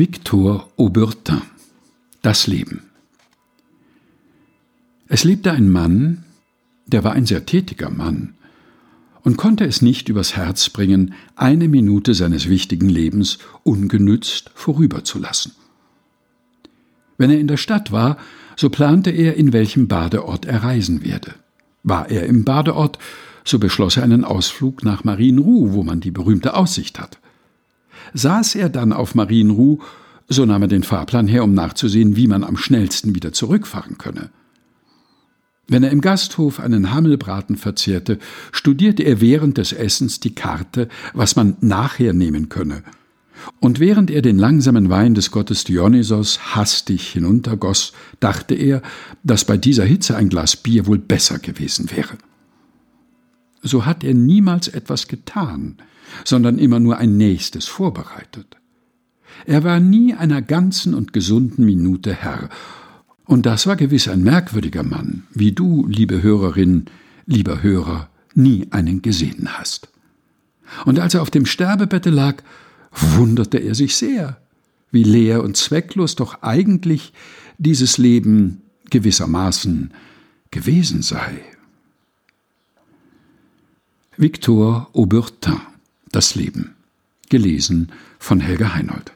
Victor Aubertin Das Leben Es lebte ein Mann, der war ein sehr tätiger Mann und konnte es nicht übers Herz bringen, eine Minute seines wichtigen Lebens ungenützt vorüberzulassen. Wenn er in der Stadt war, so plante er, in welchem Badeort er reisen werde. War er im Badeort, so beschloss er einen Ausflug nach Marienruh, wo man die berühmte Aussicht hat. Saß er dann auf Marienruh, so nahm er den Fahrplan her, um nachzusehen, wie man am schnellsten wieder zurückfahren könne. Wenn er im Gasthof einen Hammelbraten verzehrte, studierte er während des Essens die Karte, was man nachher nehmen könne. Und während er den langsamen Wein des Gottes Dionysos hastig hinuntergoss, dachte er, dass bei dieser Hitze ein Glas Bier wohl besser gewesen wäre. So hat er niemals etwas getan, sondern immer nur ein nächstes vorbereitet. Er war nie einer ganzen und gesunden Minute Herr, und das war gewiss ein merkwürdiger Mann, wie du, liebe Hörerin, lieber Hörer, nie einen gesehen hast. Und als er auf dem Sterbebette lag, wunderte er sich sehr, wie leer und zwecklos doch eigentlich dieses Leben gewissermaßen gewesen sei. Victor Aubertin Das Leben. Gelesen von Helga Heinold.